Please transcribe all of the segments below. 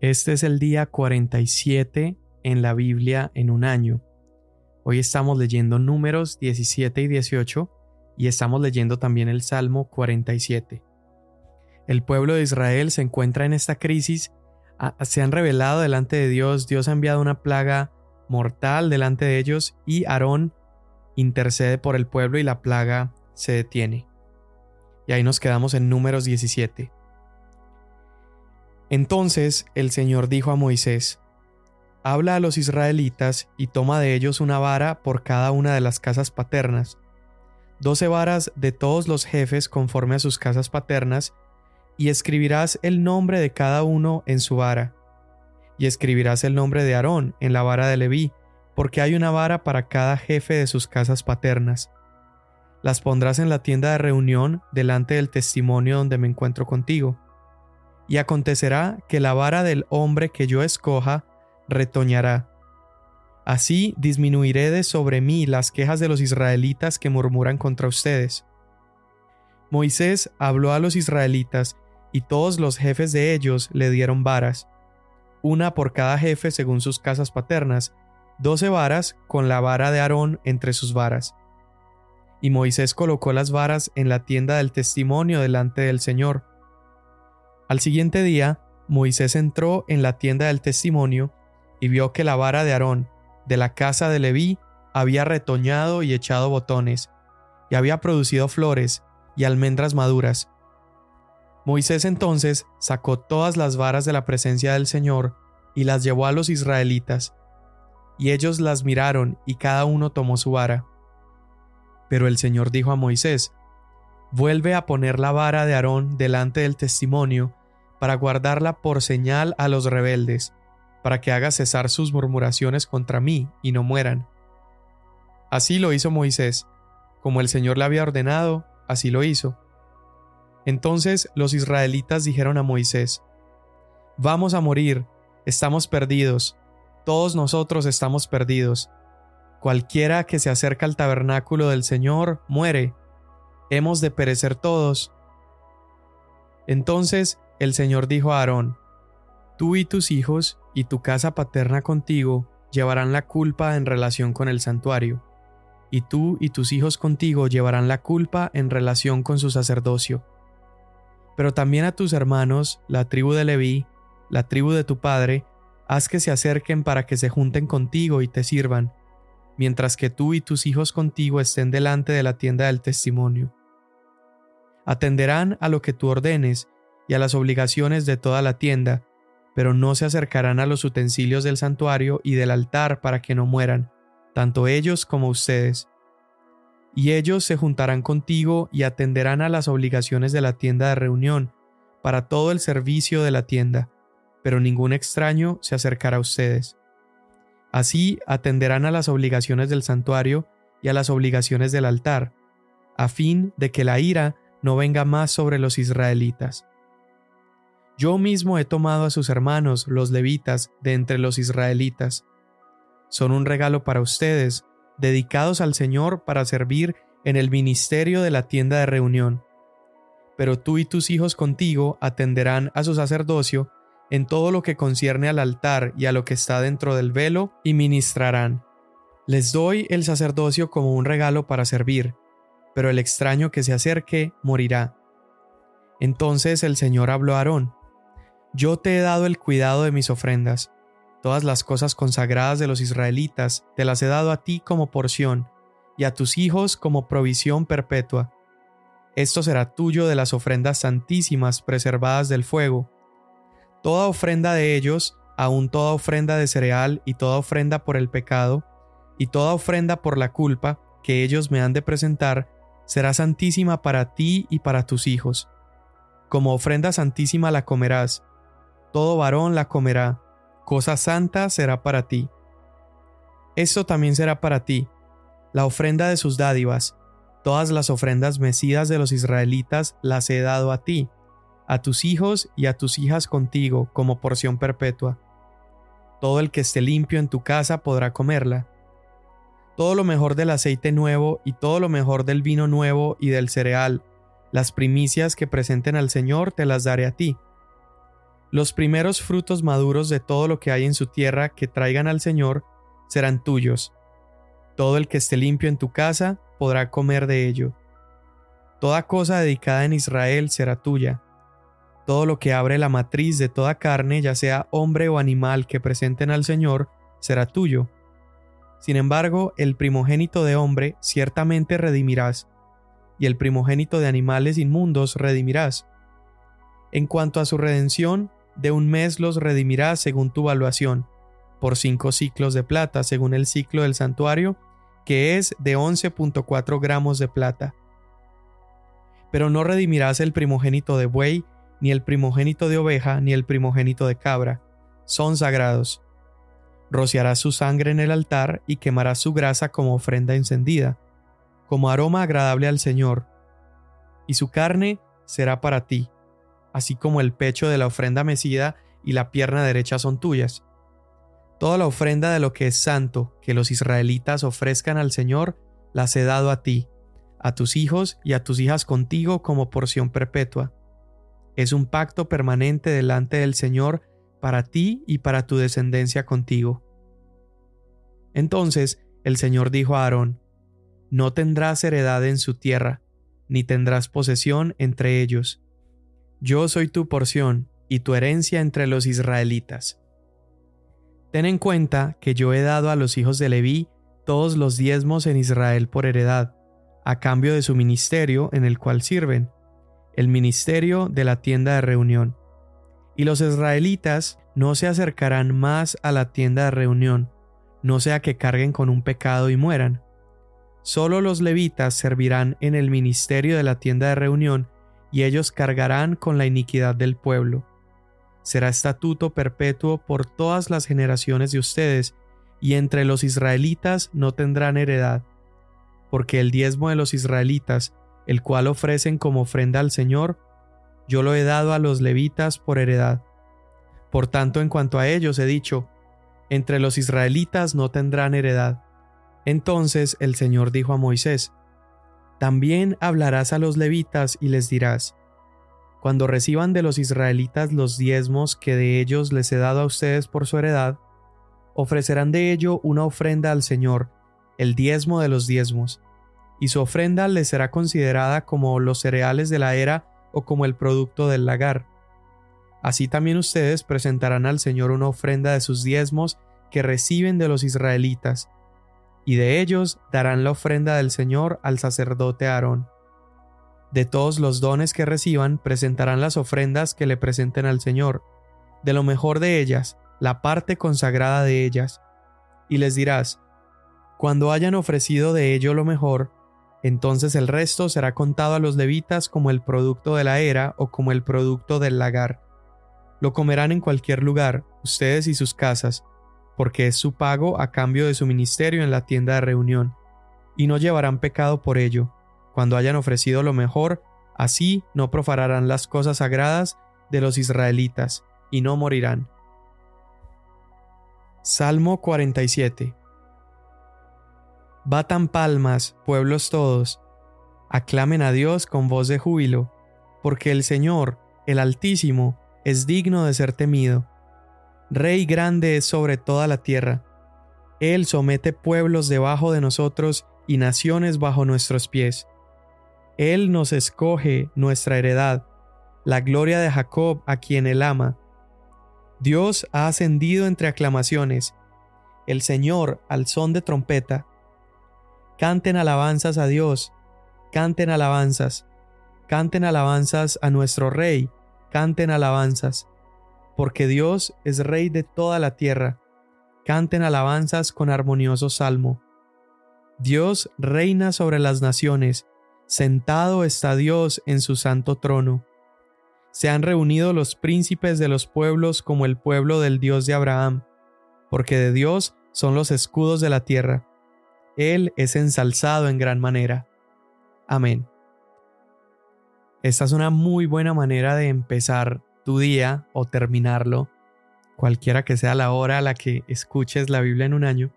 Este es el día 47 en la Biblia en un año. Hoy estamos leyendo números 17 y 18 y estamos leyendo también el Salmo 47. El pueblo de Israel se encuentra en esta crisis, se han revelado delante de Dios, Dios ha enviado una plaga mortal delante de ellos y Aarón intercede por el pueblo y la plaga se detiene. Y ahí nos quedamos en números 17. Entonces el Señor dijo a Moisés, Habla a los israelitas y toma de ellos una vara por cada una de las casas paternas, doce varas de todos los jefes conforme a sus casas paternas, y escribirás el nombre de cada uno en su vara, y escribirás el nombre de Aarón en la vara de Leví, porque hay una vara para cada jefe de sus casas paternas. Las pondrás en la tienda de reunión delante del testimonio donde me encuentro contigo y acontecerá que la vara del hombre que yo escoja retoñará. Así disminuiré de sobre mí las quejas de los israelitas que murmuran contra ustedes. Moisés habló a los israelitas, y todos los jefes de ellos le dieron varas, una por cada jefe según sus casas paternas, doce varas con la vara de Aarón entre sus varas. Y Moisés colocó las varas en la tienda del testimonio delante del Señor, al siguiente día, Moisés entró en la tienda del testimonio y vio que la vara de Aarón, de la casa de Leví, había retoñado y echado botones, y había producido flores y almendras maduras. Moisés entonces sacó todas las varas de la presencia del Señor y las llevó a los israelitas, y ellos las miraron y cada uno tomó su vara. Pero el Señor dijo a Moisés, Vuelve a poner la vara de Aarón delante del testimonio, para guardarla por señal a los rebeldes, para que haga cesar sus murmuraciones contra mí y no mueran. Así lo hizo Moisés, como el Señor le había ordenado, así lo hizo. Entonces los israelitas dijeron a Moisés, Vamos a morir, estamos perdidos, todos nosotros estamos perdidos. Cualquiera que se acerca al tabernáculo del Señor muere. Hemos de perecer todos. Entonces el Señor dijo a Aarón, Tú y tus hijos y tu casa paterna contigo llevarán la culpa en relación con el santuario, y tú y tus hijos contigo llevarán la culpa en relación con su sacerdocio. Pero también a tus hermanos, la tribu de Leví, la tribu de tu padre, haz que se acerquen para que se junten contigo y te sirvan, mientras que tú y tus hijos contigo estén delante de la tienda del testimonio. Atenderán a lo que tú ordenes, y a las obligaciones de toda la tienda, pero no se acercarán a los utensilios del santuario y del altar para que no mueran, tanto ellos como ustedes. Y ellos se juntarán contigo y atenderán a las obligaciones de la tienda de reunión, para todo el servicio de la tienda, pero ningún extraño se acercará a ustedes. Así atenderán a las obligaciones del santuario y a las obligaciones del altar, a fin de que la ira no venga más sobre los israelitas. Yo mismo he tomado a sus hermanos, los levitas, de entre los israelitas. Son un regalo para ustedes, dedicados al Señor para servir en el ministerio de la tienda de reunión. Pero tú y tus hijos contigo atenderán a su sacerdocio en todo lo que concierne al altar y a lo que está dentro del velo y ministrarán. Les doy el sacerdocio como un regalo para servir, pero el extraño que se acerque morirá. Entonces el Señor habló a Aarón, yo te he dado el cuidado de mis ofrendas. Todas las cosas consagradas de los israelitas te las he dado a ti como porción, y a tus hijos como provisión perpetua. Esto será tuyo de las ofrendas santísimas preservadas del fuego. Toda ofrenda de ellos, aun toda ofrenda de cereal y toda ofrenda por el pecado, y toda ofrenda por la culpa que ellos me han de presentar, será santísima para ti y para tus hijos. Como ofrenda santísima la comerás, todo varón la comerá, cosa santa será para ti. Esto también será para ti, la ofrenda de sus dádivas, todas las ofrendas mecidas de los israelitas las he dado a ti, a tus hijos y a tus hijas contigo como porción perpetua. Todo el que esté limpio en tu casa podrá comerla. Todo lo mejor del aceite nuevo y todo lo mejor del vino nuevo y del cereal, las primicias que presenten al Señor te las daré a ti Los primeros frutos maduros de todo lo que hay en su tierra que traigan al Señor serán tuyos. Todo el que esté limpio en tu casa podrá comer de ello. Toda cosa dedicada en Israel será tuya. Todo lo que abre la matriz de toda carne, ya sea hombre o animal que presenten al Señor, será tuyo. Sin embargo, el primogénito de hombre ciertamente redimirás, y el primogénito de animales inmundos redimirás. En cuanto a su redención, de un mes los redimirás según tu valuación, por cinco ciclos de plata según el ciclo del santuario, que es de 11.4 gramos de plata. Pero no redimirás el primogénito de buey, ni el primogénito de oveja, ni el primogénito de cabra. Son sagrados. Rociarás su sangre en el altar y quemarás su grasa como ofrenda encendida, como aroma agradable al Señor. Y su carne será para ti, así como el pecho de la ofrenda mecida y la pierna derecha son tuyas. Toda la ofrenda de lo que es santo que los israelitas ofrezcan al Señor, las he dado a ti, a tus hijos y a tus hijas contigo como porción perpetua. Es un pacto permanente delante del Señor para ti y para tu descendencia contigo. Entonces el Señor dijo a Aarón, No tendrás heredad en su tierra, ni tendrás posesión entre ellos. Yo soy tu porción y tu herencia entre los israelitas. Ten en cuenta que yo he dado a los hijos de Leví todos los diezmos en Israel por heredad, a cambio de su ministerio en el cual sirven, el ministerio de la tienda de reunión. Y los israelitas no se acercarán más a la tienda de reunión, no sea que carguen con un pecado y mueran. Solo los levitas servirán en el ministerio de la tienda de reunión y ellos cargarán con la iniquidad del pueblo. Será estatuto perpetuo por todas las generaciones de ustedes, y entre los israelitas no tendrán heredad, porque el diezmo de los israelitas, el cual ofrecen como ofrenda al Señor, yo lo he dado a los levitas por heredad. Por tanto, en cuanto a ellos he dicho, entre los israelitas no tendrán heredad. Entonces el Señor dijo a Moisés, también hablarás a los levitas y les dirás, Cuando reciban de los israelitas los diezmos que de ellos les he dado a ustedes por su heredad, ofrecerán de ello una ofrenda al Señor, el diezmo de los diezmos, y su ofrenda les será considerada como los cereales de la era o como el producto del lagar. Así también ustedes presentarán al Señor una ofrenda de sus diezmos que reciben de los israelitas, y de ellos darán la ofrenda del Señor al sacerdote Aarón. De todos los dones que reciban presentarán las ofrendas que le presenten al Señor, de lo mejor de ellas, la parte consagrada de ellas. Y les dirás, cuando hayan ofrecido de ello lo mejor, entonces el resto será contado a los levitas como el producto de la era o como el producto del lagar. Lo comerán en cualquier lugar, ustedes y sus casas, porque es su pago a cambio de su ministerio en la tienda de reunión, y no llevarán pecado por ello. Cuando hayan ofrecido lo mejor, así no profanarán las cosas sagradas de los israelitas, y no morirán. Salmo 47 Batan palmas, pueblos todos, aclamen a Dios con voz de júbilo, porque el Señor, el Altísimo, es digno de ser temido Rey grande es sobre toda la tierra. Él somete pueblos debajo de nosotros y naciones bajo nuestros pies. Él nos escoge nuestra heredad, la gloria de Jacob a quien él ama. Dios ha ascendido entre aclamaciones, el Señor al son de trompeta. Canten alabanzas a Dios, canten alabanzas, canten alabanzas a nuestro Rey, canten alabanzas porque Dios es Rey de toda la tierra. Canten alabanzas con armonioso salmo. Dios reina sobre las naciones, sentado está Dios en su santo trono. Se han reunido los príncipes de los pueblos como el pueblo del Dios de Abraham, porque de Dios son los escudos de la tierra. Él es ensalzado en gran manera. Amén. Esta es una muy buena manera de empezar tu día o terminarlo, cualquiera que sea la hora a la que escuches la Biblia en un año,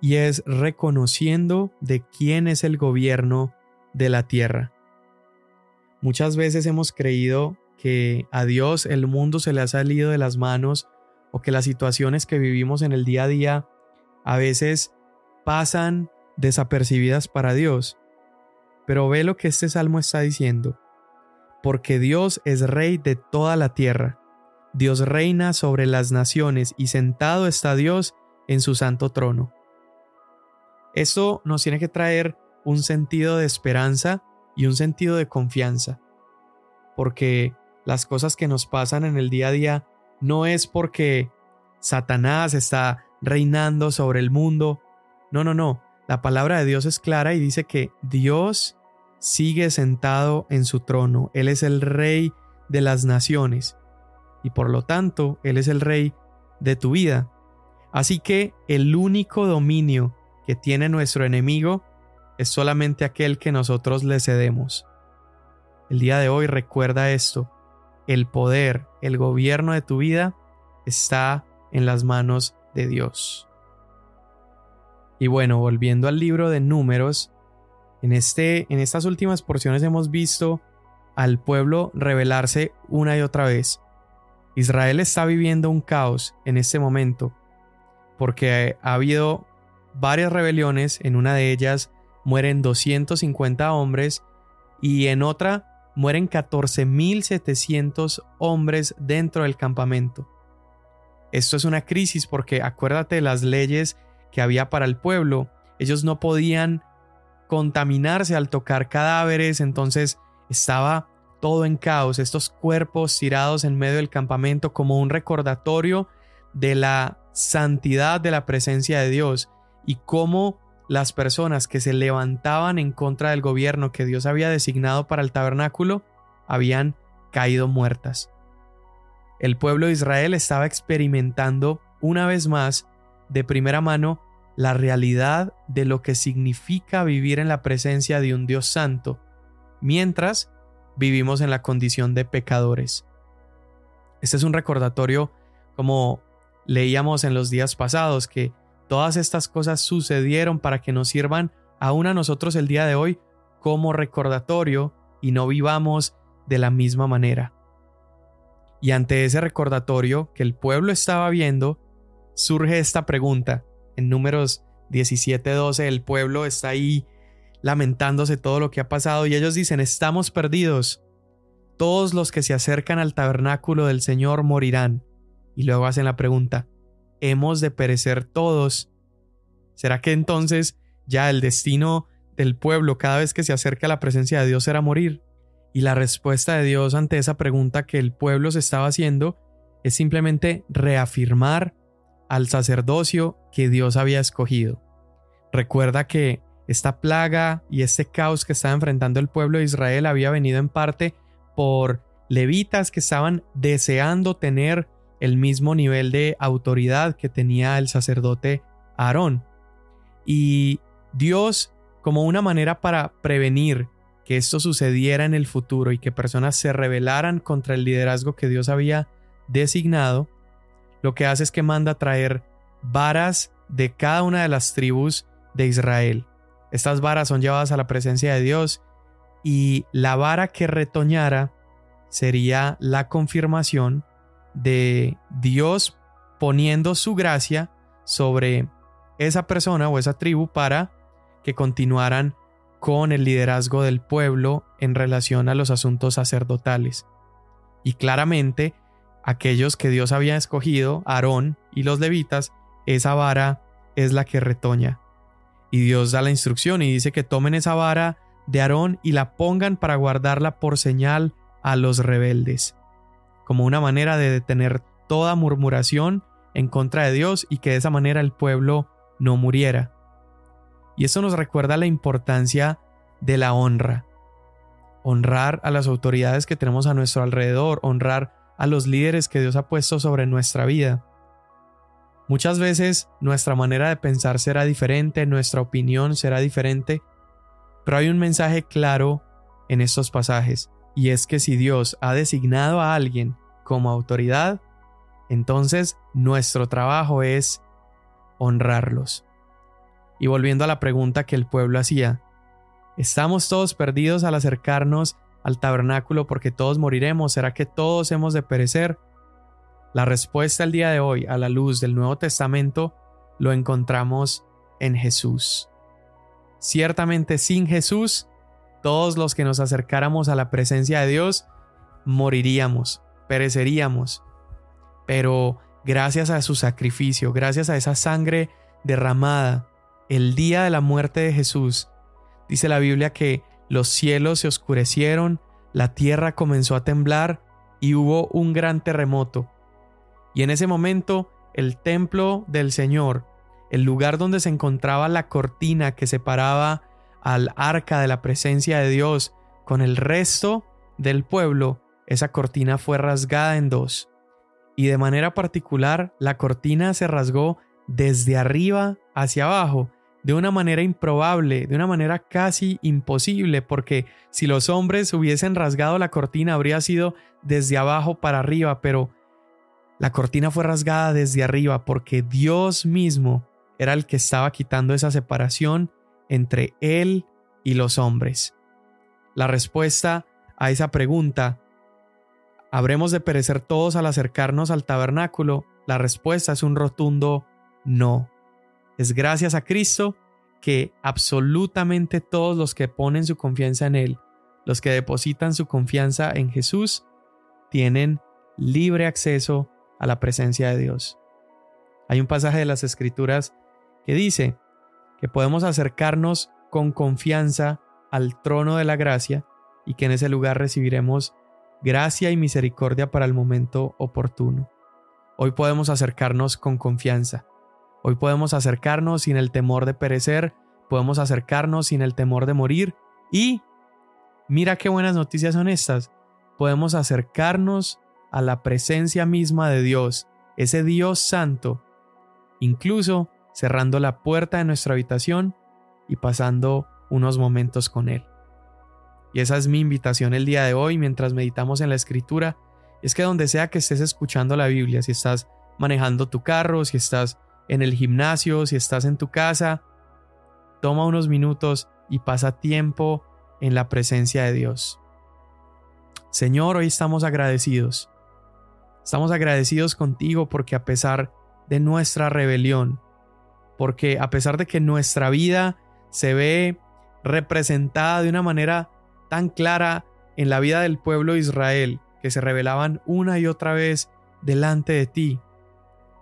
y es reconociendo de quién es el gobierno de la tierra. Muchas veces hemos creído que a Dios el mundo se le ha salido de las manos o que las situaciones que vivimos en el día a día a veces pasan desapercibidas para Dios. Pero ve lo que este salmo está diciendo. Porque Dios es rey de toda la tierra. Dios reina sobre las naciones y sentado está Dios en su santo trono. Esto nos tiene que traer un sentido de esperanza y un sentido de confianza. Porque las cosas que nos pasan en el día a día no es porque Satanás está reinando sobre el mundo. No, no, no. La palabra de Dios es clara y dice que Dios sigue sentado en su trono. Él es el rey de las naciones y por lo tanto Él es el rey de tu vida. Así que el único dominio que tiene nuestro enemigo es solamente aquel que nosotros le cedemos. El día de hoy recuerda esto. El poder, el gobierno de tu vida está en las manos de Dios. Y bueno, volviendo al libro de números, en, este, en estas últimas porciones hemos visto al pueblo rebelarse una y otra vez. Israel está viviendo un caos en este momento, porque ha habido varias rebeliones, en una de ellas mueren 250 hombres y en otra mueren 14.700 hombres dentro del campamento. Esto es una crisis porque acuérdate de las leyes que había para el pueblo. Ellos no podían contaminarse al tocar cadáveres, entonces estaba todo en caos, estos cuerpos tirados en medio del campamento como un recordatorio de la santidad de la presencia de Dios y cómo las personas que se levantaban en contra del gobierno que Dios había designado para el tabernáculo habían caído muertas. El pueblo de Israel estaba experimentando una vez más de primera mano la realidad de lo que significa vivir en la presencia de un Dios santo, mientras vivimos en la condición de pecadores. Este es un recordatorio, como leíamos en los días pasados, que todas estas cosas sucedieron para que nos sirvan aún a nosotros el día de hoy como recordatorio y no vivamos de la misma manera. Y ante ese recordatorio que el pueblo estaba viendo, surge esta pregunta. En números 17-12 el pueblo está ahí lamentándose todo lo que ha pasado y ellos dicen, estamos perdidos. Todos los que se acercan al tabernáculo del Señor morirán. Y luego hacen la pregunta, ¿hemos de perecer todos? ¿Será que entonces ya el destino del pueblo cada vez que se acerca a la presencia de Dios será morir? Y la respuesta de Dios ante esa pregunta que el pueblo se estaba haciendo es simplemente reafirmar al sacerdocio que Dios había escogido. Recuerda que esta plaga y este caos que estaba enfrentando el pueblo de Israel había venido en parte por levitas que estaban deseando tener el mismo nivel de autoridad que tenía el sacerdote Aarón. Y Dios, como una manera para prevenir que esto sucediera en el futuro y que personas se rebelaran contra el liderazgo que Dios había designado, lo que hace es que manda traer varas de cada una de las tribus de Israel. Estas varas son llevadas a la presencia de Dios y la vara que retoñara sería la confirmación de Dios poniendo su gracia sobre esa persona o esa tribu para que continuaran con el liderazgo del pueblo en relación a los asuntos sacerdotales. Y claramente aquellos que Dios había escogido, Aarón y los levitas, esa vara es la que retoña. Y Dios da la instrucción y dice que tomen esa vara de Aarón y la pongan para guardarla por señal a los rebeldes, como una manera de detener toda murmuración en contra de Dios y que de esa manera el pueblo no muriera. Y eso nos recuerda la importancia de la honra. Honrar a las autoridades que tenemos a nuestro alrededor, honrar a los líderes que Dios ha puesto sobre nuestra vida. Muchas veces nuestra manera de pensar será diferente, nuestra opinión será diferente, pero hay un mensaje claro en estos pasajes, y es que si Dios ha designado a alguien como autoridad, entonces nuestro trabajo es honrarlos. Y volviendo a la pregunta que el pueblo hacía, ¿estamos todos perdidos al acercarnos al tabernáculo porque todos moriremos? ¿Será que todos hemos de perecer? La respuesta al día de hoy, a la luz del Nuevo Testamento, lo encontramos en Jesús. Ciertamente sin Jesús, todos los que nos acercáramos a la presencia de Dios, moriríamos, pereceríamos. Pero gracias a su sacrificio, gracias a esa sangre derramada, el día de la muerte de Jesús, dice la Biblia que los cielos se oscurecieron, la tierra comenzó a temblar y hubo un gran terremoto. Y en ese momento el templo del Señor, el lugar donde se encontraba la cortina que separaba al arca de la presencia de Dios con el resto del pueblo, esa cortina fue rasgada en dos. Y de manera particular, la cortina se rasgó desde arriba hacia abajo, de una manera improbable, de una manera casi imposible, porque si los hombres hubiesen rasgado la cortina habría sido desde abajo para arriba, pero la cortina fue rasgada desde arriba porque Dios mismo era el que estaba quitando esa separación entre Él y los hombres. La respuesta a esa pregunta, ¿habremos de perecer todos al acercarnos al tabernáculo? La respuesta es un rotundo no. Es gracias a Cristo que absolutamente todos los que ponen su confianza en Él, los que depositan su confianza en Jesús, tienen libre acceso a la presencia de Dios. Hay un pasaje de las Escrituras que dice que podemos acercarnos con confianza al trono de la gracia y que en ese lugar recibiremos gracia y misericordia para el momento oportuno. Hoy podemos acercarnos con confianza. Hoy podemos acercarnos sin el temor de perecer, podemos acercarnos sin el temor de morir y, mira qué buenas noticias son estas, podemos acercarnos a la presencia misma de Dios, ese Dios santo, incluso cerrando la puerta de nuestra habitación y pasando unos momentos con Él. Y esa es mi invitación el día de hoy mientras meditamos en la escritura, es que donde sea que estés escuchando la Biblia, si estás manejando tu carro, si estás en el gimnasio, si estás en tu casa, toma unos minutos y pasa tiempo en la presencia de Dios. Señor, hoy estamos agradecidos. Estamos agradecidos contigo porque a pesar de nuestra rebelión, porque a pesar de que nuestra vida se ve representada de una manera tan clara en la vida del pueblo de Israel, que se rebelaban una y otra vez delante de ti,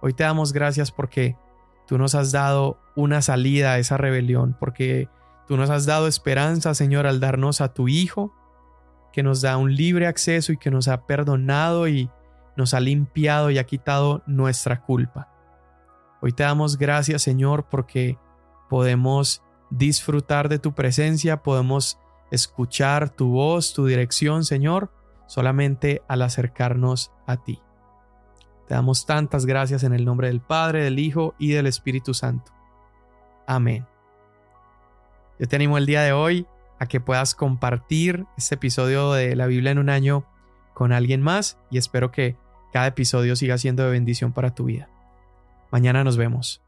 Hoy te damos gracias porque tú nos has dado una salida a esa rebelión, porque tú nos has dado esperanza, Señor, al darnos a tu Hijo, que nos da un libre acceso y que nos ha perdonado y nos ha limpiado y ha quitado nuestra culpa. Hoy te damos gracias, Señor, porque podemos disfrutar de tu presencia, podemos escuchar tu voz, tu dirección, Señor, solamente al acercarnos a ti. Te damos tantas gracias en el nombre del Padre, del Hijo y del Espíritu Santo. Amén. Yo te animo el día de hoy a que puedas compartir este episodio de la Biblia en un año con alguien más y espero que cada episodio siga siendo de bendición para tu vida. Mañana nos vemos.